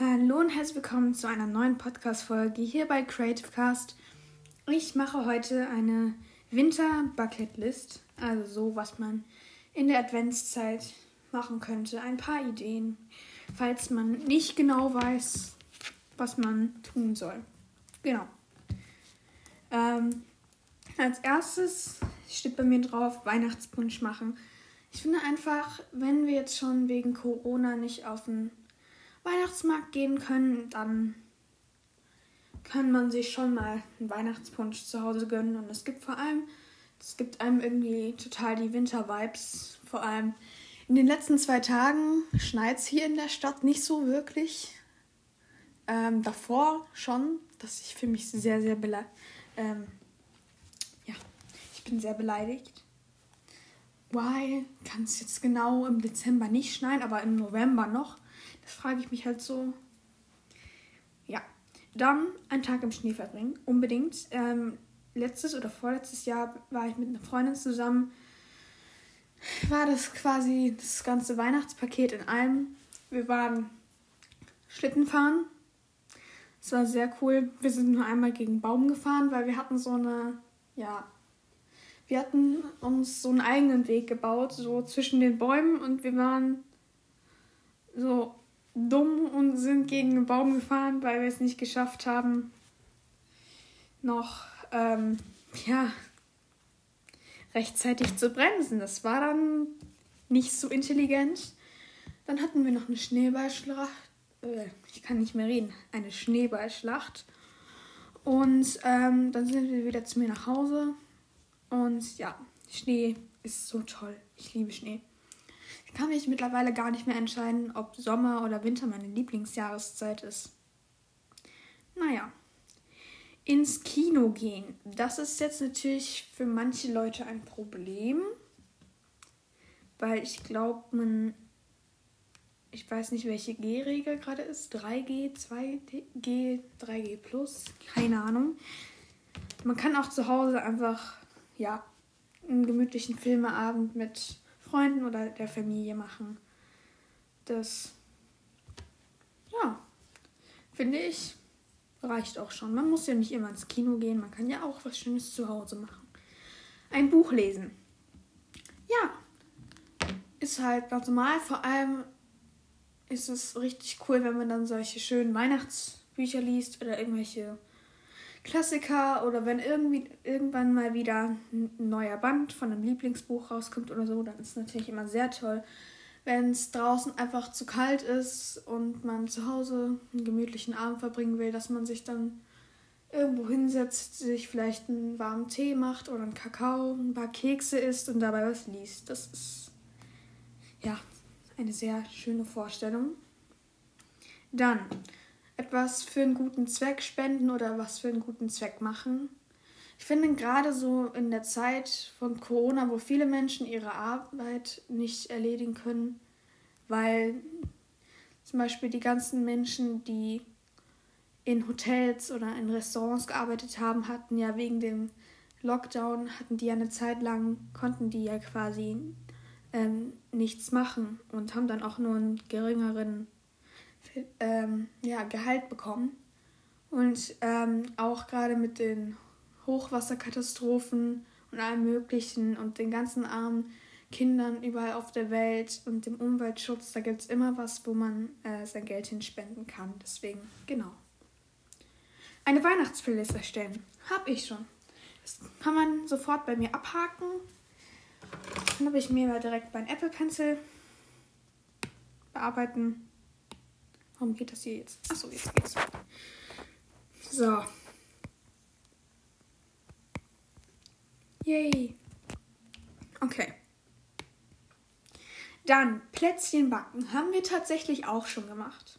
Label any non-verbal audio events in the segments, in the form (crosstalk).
Hallo und herzlich willkommen zu einer neuen Podcast-Folge hier bei Creative Cast. Ich mache heute eine Winter-Bucket-List, also so, was man in der Adventszeit machen könnte. Ein paar Ideen, falls man nicht genau weiß, was man tun soll. Genau. Ähm, als erstes steht bei mir drauf Weihnachtspunsch machen. Ich finde einfach, wenn wir jetzt schon wegen Corona nicht auf den Weihnachtsmarkt gehen können, dann kann man sich schon mal einen Weihnachtspunsch zu Hause gönnen. Und es gibt vor allem, es gibt einem irgendwie total die Winter-Vibes. Vor allem in den letzten zwei Tagen schneit es hier in der Stadt nicht so wirklich. Ähm, davor schon, dass ich für mich sehr, sehr beleidigt. Ähm, ja, ich bin sehr beleidigt. Why kann es jetzt genau im Dezember nicht schneien, aber im November noch? Frage ich mich halt so. Ja, dann einen Tag im Schnee verbringen, unbedingt. Ähm, letztes oder vorletztes Jahr war ich mit einer Freundin zusammen. War das quasi das ganze Weihnachtspaket in allem. Wir waren Schlitten fahren. Es war sehr cool. Wir sind nur einmal gegen Baum gefahren, weil wir hatten so eine, ja, wir hatten uns so einen eigenen Weg gebaut, so zwischen den Bäumen und wir waren so dumm und sind gegen einen Baum gefahren, weil wir es nicht geschafft haben, noch ähm, ja, rechtzeitig zu bremsen. Das war dann nicht so intelligent. Dann hatten wir noch eine Schneeballschlacht. Äh, ich kann nicht mehr reden. Eine Schneeballschlacht. Und ähm, dann sind wir wieder zu mir nach Hause. Und ja, Schnee ist so toll. Ich liebe Schnee kann mich mittlerweile gar nicht mehr entscheiden, ob Sommer oder Winter meine Lieblingsjahreszeit ist. Naja. Ins Kino gehen. Das ist jetzt natürlich für manche Leute ein Problem. Weil ich glaube, man. Ich weiß nicht, welche G-Regel gerade ist. 3G, 2G, 3G plus. Keine Ahnung. Man kann auch zu Hause einfach, ja, einen gemütlichen Filmeabend mit Freunden oder der Familie machen. Das, ja, finde ich, reicht auch schon. Man muss ja nicht immer ins Kino gehen, man kann ja auch was Schönes zu Hause machen. Ein Buch lesen. Ja, ist halt ganz normal. Vor allem ist es richtig cool, wenn man dann solche schönen Weihnachtsbücher liest oder irgendwelche Klassiker oder wenn irgendwie irgendwann mal wieder ein neuer Band von einem Lieblingsbuch rauskommt oder so, dann ist es natürlich immer sehr toll. Wenn es draußen einfach zu kalt ist und man zu Hause einen gemütlichen Abend verbringen will, dass man sich dann irgendwo hinsetzt, sich vielleicht einen warmen Tee macht oder einen Kakao, ein paar Kekse isst und dabei was liest. Das ist ja eine sehr schöne Vorstellung. Dann etwas für einen guten Zweck spenden oder was für einen guten Zweck machen. Ich finde gerade so in der Zeit von Corona, wo viele Menschen ihre Arbeit nicht erledigen können, weil zum Beispiel die ganzen Menschen, die in Hotels oder in Restaurants gearbeitet haben, hatten ja wegen dem Lockdown, hatten die ja eine Zeit lang, konnten die ja quasi ähm, nichts machen und haben dann auch nur einen geringeren ähm, ja, Gehalt bekommen. Und ähm, auch gerade mit den Hochwasserkatastrophen und allem Möglichen und den ganzen armen Kindern überall auf der Welt und dem Umweltschutz, da gibt es immer was, wo man äh, sein Geld hinspenden kann. Deswegen, genau. Eine Weihnachtsplaylist erstellen. Hab ich schon. Das kann man sofort bei mir abhaken. Dann habe ich mir direkt mein Apple Pencil bearbeiten Warum geht das hier jetzt? Achso, jetzt geht's. So. Yay. Okay. Dann Plätzchen backen. Haben wir tatsächlich auch schon gemacht.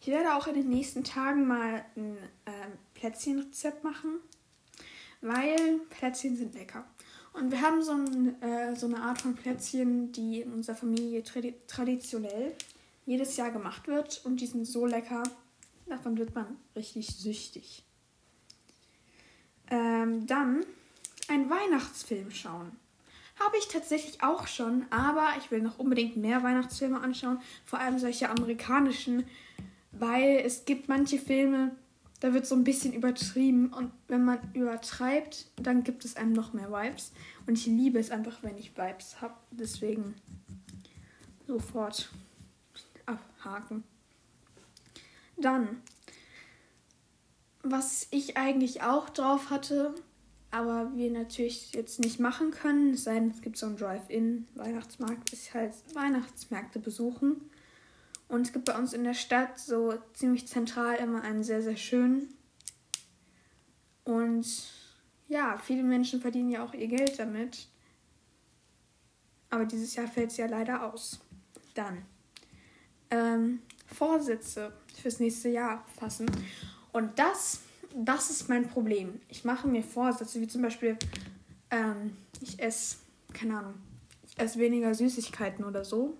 Ich werde auch in den nächsten Tagen mal ein äh, Plätzchenrezept machen, weil Plätzchen sind lecker. Und wir haben so, ein, äh, so eine Art von Plätzchen, die in unserer Familie tradi traditionell jedes Jahr gemacht wird und die sind so lecker, davon wird man richtig süchtig. Ähm, dann ein Weihnachtsfilm schauen. Habe ich tatsächlich auch schon, aber ich will noch unbedingt mehr Weihnachtsfilme anschauen. Vor allem solche amerikanischen weil es gibt manche Filme, da wird so ein bisschen übertrieben und wenn man übertreibt, dann gibt es einem noch mehr Vibes. Und ich liebe es einfach, wenn ich Vibes habe. Deswegen sofort abhaken. Dann, was ich eigentlich auch drauf hatte, aber wir natürlich jetzt nicht machen können, es sei denn, es gibt so einen Drive-In-Weihnachtsmarkt, ist halt Weihnachtsmärkte besuchen. Und es gibt bei uns in der Stadt so ziemlich zentral immer einen sehr, sehr schönen. Und ja, viele Menschen verdienen ja auch ihr Geld damit. Aber dieses Jahr fällt es ja leider aus. Dann ähm, Vorsätze fürs nächste Jahr fassen. Und das das ist mein Problem. Ich mache mir Vorsätze, wie zum Beispiel, ähm, ich esse, keine Ahnung, ich esse weniger Süßigkeiten oder so,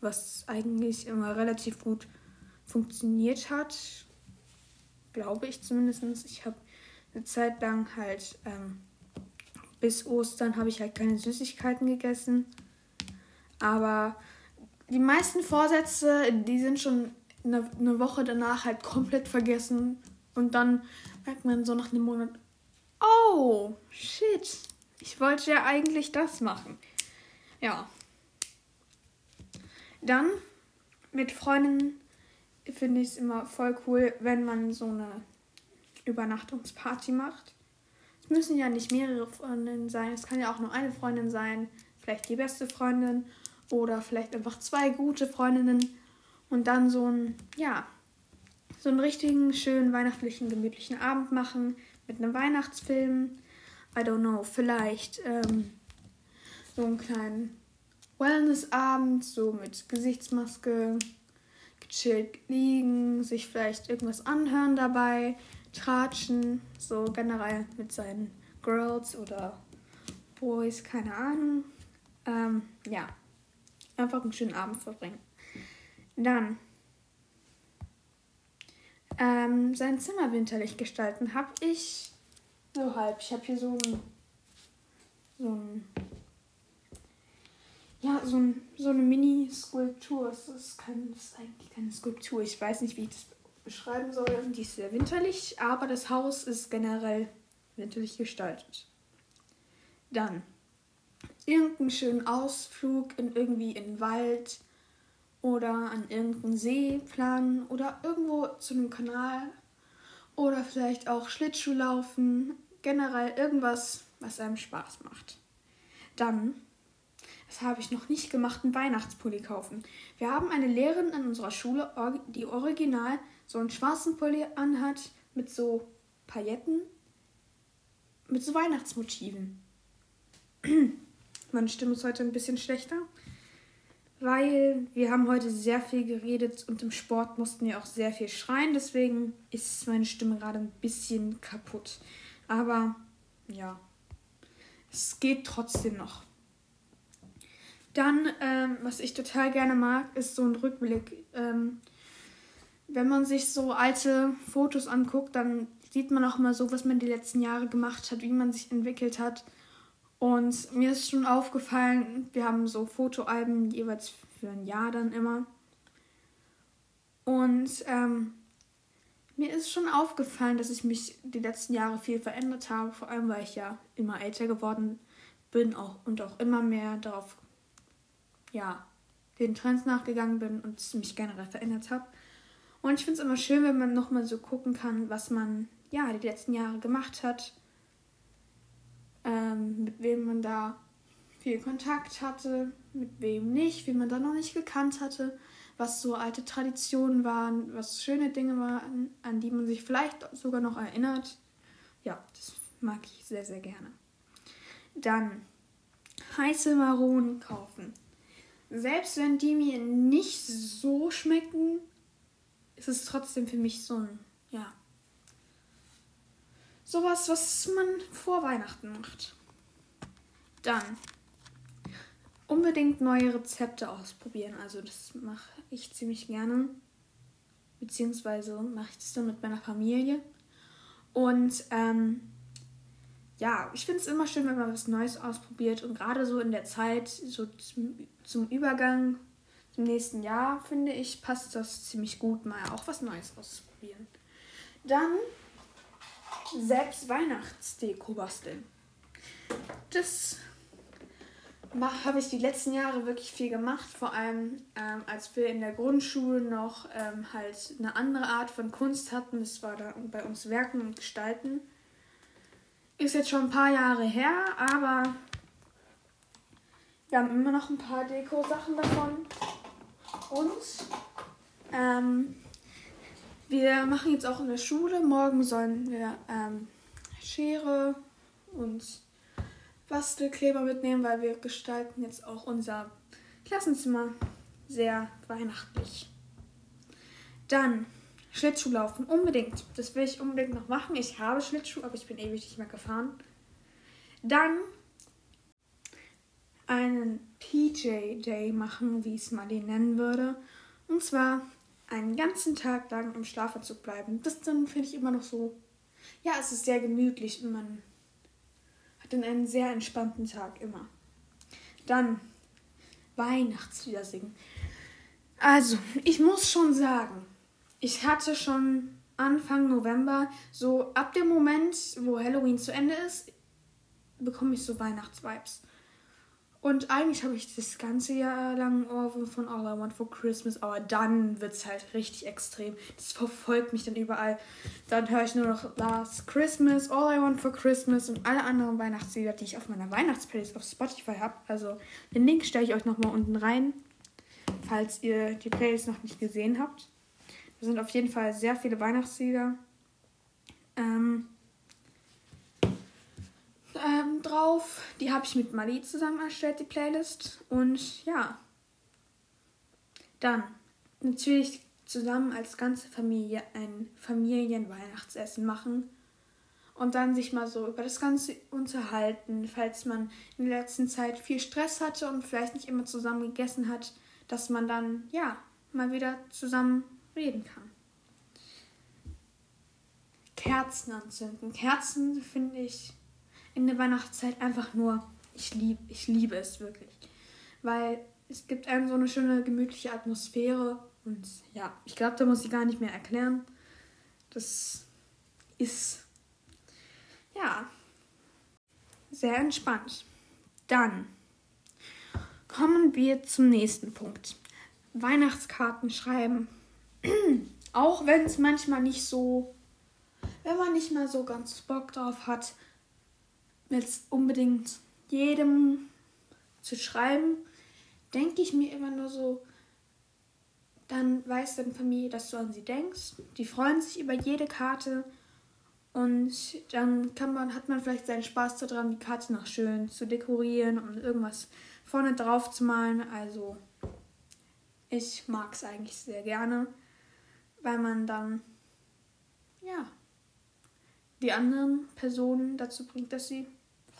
was eigentlich immer relativ gut funktioniert hat. Glaube ich zumindest. Ich habe eine Zeit lang halt, ähm, bis Ostern habe ich halt keine Süßigkeiten gegessen. Aber die meisten Vorsätze, die sind schon eine, eine Woche danach halt komplett vergessen. Und dann merkt man so nach einem Monat, oh, shit, ich wollte ja eigentlich das machen. Ja. Dann mit Freunden finde ich es immer voll cool, wenn man so eine Übernachtungsparty macht. Es müssen ja nicht mehrere Freundinnen sein, es kann ja auch nur eine Freundin sein, vielleicht die beste Freundin oder vielleicht einfach zwei gute Freundinnen und dann so ein, ja, so einen richtigen, schönen, weihnachtlichen, gemütlichen Abend machen mit einem Weihnachtsfilm. I don't know, vielleicht ähm, so einen kleinen Wellness-Abend, so mit Gesichtsmaske, gechillt liegen, sich vielleicht irgendwas anhören dabei, tratschen, so generell mit seinen Girls oder Boys, keine Ahnung. Ähm, ja, einfach einen schönen Abend verbringen. Dann ähm, sein Zimmer winterlich gestalten, habe ich so halb. Ich habe hier so ein, so ein, ja, so, ein, so eine Mini-Skulptur. Das ist, kein, ist eigentlich keine Skulptur. Ich weiß nicht, wie ich das beschreiben soll. Die ist sehr winterlich, aber das Haus ist generell winterlich gestaltet. Dann irgendeinen schönen Ausflug in irgendwie in den Wald oder an irgendeinen See planen oder irgendwo zu einem Kanal oder vielleicht auch Schlittschuh laufen, generell irgendwas, was einem Spaß macht. Dann, das habe ich noch nicht gemacht, einen Weihnachtspulli kaufen. Wir haben eine Lehrerin in unserer Schule, die original so einen schwarzen Pulli anhat mit so Pailletten, mit so Weihnachtsmotiven. (clears throat) Meine Stimme ist heute ein bisschen schlechter weil wir haben heute sehr viel geredet und im Sport mussten wir auch sehr viel schreien. Deswegen ist meine Stimme gerade ein bisschen kaputt. Aber ja, es geht trotzdem noch. Dann, ähm, was ich total gerne mag, ist so ein Rückblick. Ähm, wenn man sich so alte Fotos anguckt, dann sieht man auch mal so, was man die letzten Jahre gemacht hat, wie man sich entwickelt hat. Und mir ist schon aufgefallen, wir haben so Fotoalben jeweils für ein Jahr dann immer. Und ähm, mir ist schon aufgefallen, dass ich mich die letzten Jahre viel verändert habe, vor allem weil ich ja immer älter geworden bin auch, und auch immer mehr darauf, ja, den Trends nachgegangen bin und mich generell verändert habe. Und ich finde es immer schön, wenn man nochmal so gucken kann, was man ja die letzten Jahre gemacht hat ähm, mit wem man da viel Kontakt hatte, mit wem nicht, wie man da noch nicht gekannt hatte, was so alte Traditionen waren, was schöne Dinge waren, an die man sich vielleicht sogar noch erinnert. Ja, das mag ich sehr, sehr gerne. Dann heiße Maronen kaufen. Selbst wenn die mir nicht so schmecken, ist es trotzdem für mich so ein, ja, Sowas, was man vor Weihnachten macht. Dann unbedingt neue Rezepte ausprobieren. Also das mache ich ziemlich gerne. Beziehungsweise mache ich das dann mit meiner Familie. Und ähm, ja, ich finde es immer schön, wenn man was Neues ausprobiert. Und gerade so in der Zeit, so zum, zum Übergang im nächsten Jahr, finde ich, passt das ziemlich gut, mal auch was Neues auszuprobieren. Dann selbst Weihnachtsdeko basteln. Das habe ich die letzten Jahre wirklich viel gemacht, vor allem ähm, als wir in der Grundschule noch ähm, halt eine andere Art von Kunst hatten. Das war da bei uns Werken und Gestalten. Ist jetzt schon ein paar Jahre her, aber wir haben immer noch ein paar Deko-Sachen davon. Und ähm, wir machen jetzt auch in der Schule. Morgen sollen wir ähm, Schere und Bastelkleber mitnehmen, weil wir gestalten jetzt auch unser Klassenzimmer sehr weihnachtlich. Dann Schlittschuhlaufen, unbedingt. Das will ich unbedingt noch machen. Ich habe Schlittschuh, aber ich bin ewig nicht mehr gefahren. Dann einen PJ Day machen, wie es Mali nennen würde. Und zwar einen ganzen Tag lang im Schlafanzug bleiben. Das dann finde ich immer noch so. Ja, es ist sehr gemütlich und man dann einen sehr entspannten Tag immer. Dann Weihnachtslieder singen. Also, ich muss schon sagen, ich hatte schon Anfang November, so ab dem Moment, wo Halloween zu Ende ist, bekomme ich so Weihnachtsvibes. Und eigentlich habe ich das ganze Jahr lang Ohrwurm von All I Want for Christmas, aber dann wird es halt richtig extrem. Das verfolgt mich dann überall. Dann höre ich nur noch Last Christmas, All I Want for Christmas und alle anderen Weihnachtslieder, die ich auf meiner Weihnachtsplaylist auf Spotify habe. Also den Link stelle ich euch nochmal unten rein, falls ihr die Playlist noch nicht gesehen habt. Da sind auf jeden Fall sehr viele Weihnachtslieder. Ähm, drauf. Die habe ich mit Mali zusammen erstellt, die Playlist. Und ja. Dann natürlich zusammen als ganze Familie ein Familienweihnachtsessen machen. Und dann sich mal so über das Ganze unterhalten, falls man in der letzten Zeit viel Stress hatte und vielleicht nicht immer zusammen gegessen hat, dass man dann, ja, mal wieder zusammen reden kann. Kerzen anzünden. Kerzen finde ich in der Weihnachtszeit einfach nur, ich liebe, ich liebe es wirklich. Weil es gibt einem so eine schöne, gemütliche Atmosphäre. Und ja, ich glaube, da muss ich gar nicht mehr erklären. Das ist, ja, sehr entspannt. Dann kommen wir zum nächsten Punkt. Weihnachtskarten schreiben. (clears throat) Auch wenn es manchmal nicht so, wenn man nicht mal so ganz Bock drauf hat, jetzt unbedingt jedem zu schreiben, denke ich mir immer nur so, dann weiß deine Familie, dass du an sie denkst. Die freuen sich über jede Karte und dann kann man, hat man vielleicht seinen Spaß daran, die Karte noch schön zu dekorieren und irgendwas vorne drauf zu malen. Also ich mag es eigentlich sehr gerne, weil man dann ja die anderen Personen dazu bringt, dass sie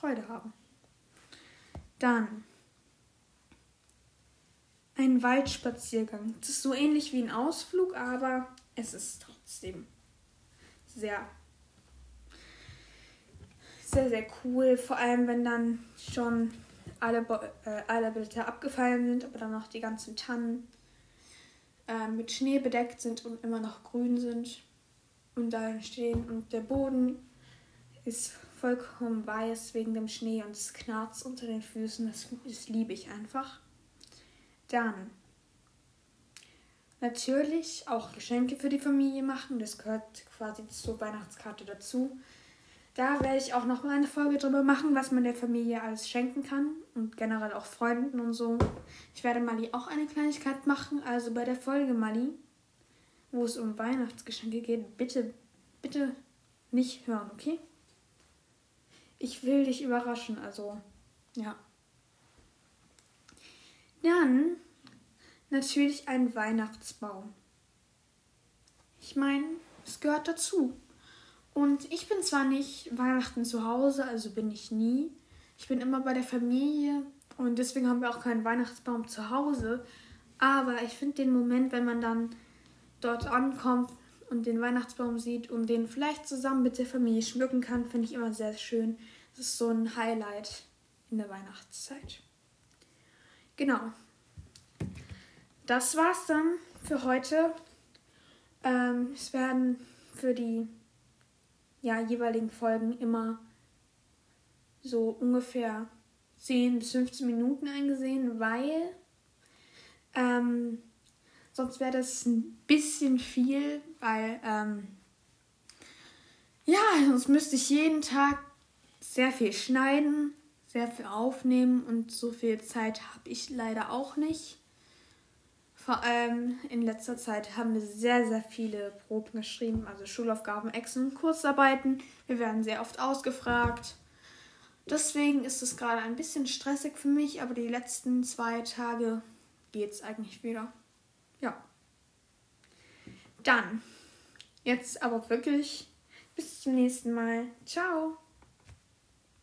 Freude haben. Dann ein Waldspaziergang. Das ist so ähnlich wie ein Ausflug, aber es ist trotzdem sehr, sehr, sehr cool. Vor allem, wenn dann schon alle, äh, alle Blätter abgefallen sind, aber dann noch die ganzen Tannen äh, mit Schnee bedeckt sind und immer noch grün sind und da stehen und der Boden ist vollkommen weiß wegen dem Schnee und es knarzt unter den Füßen. Das, das liebe ich einfach. Dann natürlich auch Geschenke für die Familie machen. Das gehört quasi zur Weihnachtskarte dazu. Da werde ich auch noch mal eine Folge drüber machen, was man der Familie alles schenken kann und generell auch Freunden und so. Ich werde Mali auch eine Kleinigkeit machen, also bei der Folge Mali, wo es um Weihnachtsgeschenke geht, bitte, bitte nicht hören, okay? Ich will dich überraschen, also ja. Dann natürlich ein Weihnachtsbaum. Ich meine, es gehört dazu. Und ich bin zwar nicht Weihnachten zu Hause, also bin ich nie. Ich bin immer bei der Familie und deswegen haben wir auch keinen Weihnachtsbaum zu Hause. Aber ich finde den Moment, wenn man dann dort ankommt und den Weihnachtsbaum sieht und den vielleicht zusammen mit der Familie schmücken kann, finde ich immer sehr schön. Das ist so ein Highlight in der Weihnachtszeit. Genau. das war's dann für heute. Ähm, es werden für die ja, jeweiligen Folgen immer so ungefähr 10 bis 15 Minuten eingesehen, weil ähm, sonst wäre das ein bisschen viel, weil ähm, ja, sonst müsste ich jeden Tag sehr viel schneiden, sehr viel aufnehmen und so viel Zeit habe ich leider auch nicht. Vor allem in letzter Zeit haben wir sehr, sehr viele Proben geschrieben, also Schulaufgaben, Exen Kurzarbeiten. Wir werden sehr oft ausgefragt. Deswegen ist es gerade ein bisschen stressig für mich, aber die letzten zwei Tage geht es eigentlich wieder. Ja. Dann, jetzt aber wirklich bis zum nächsten Mal. Ciao.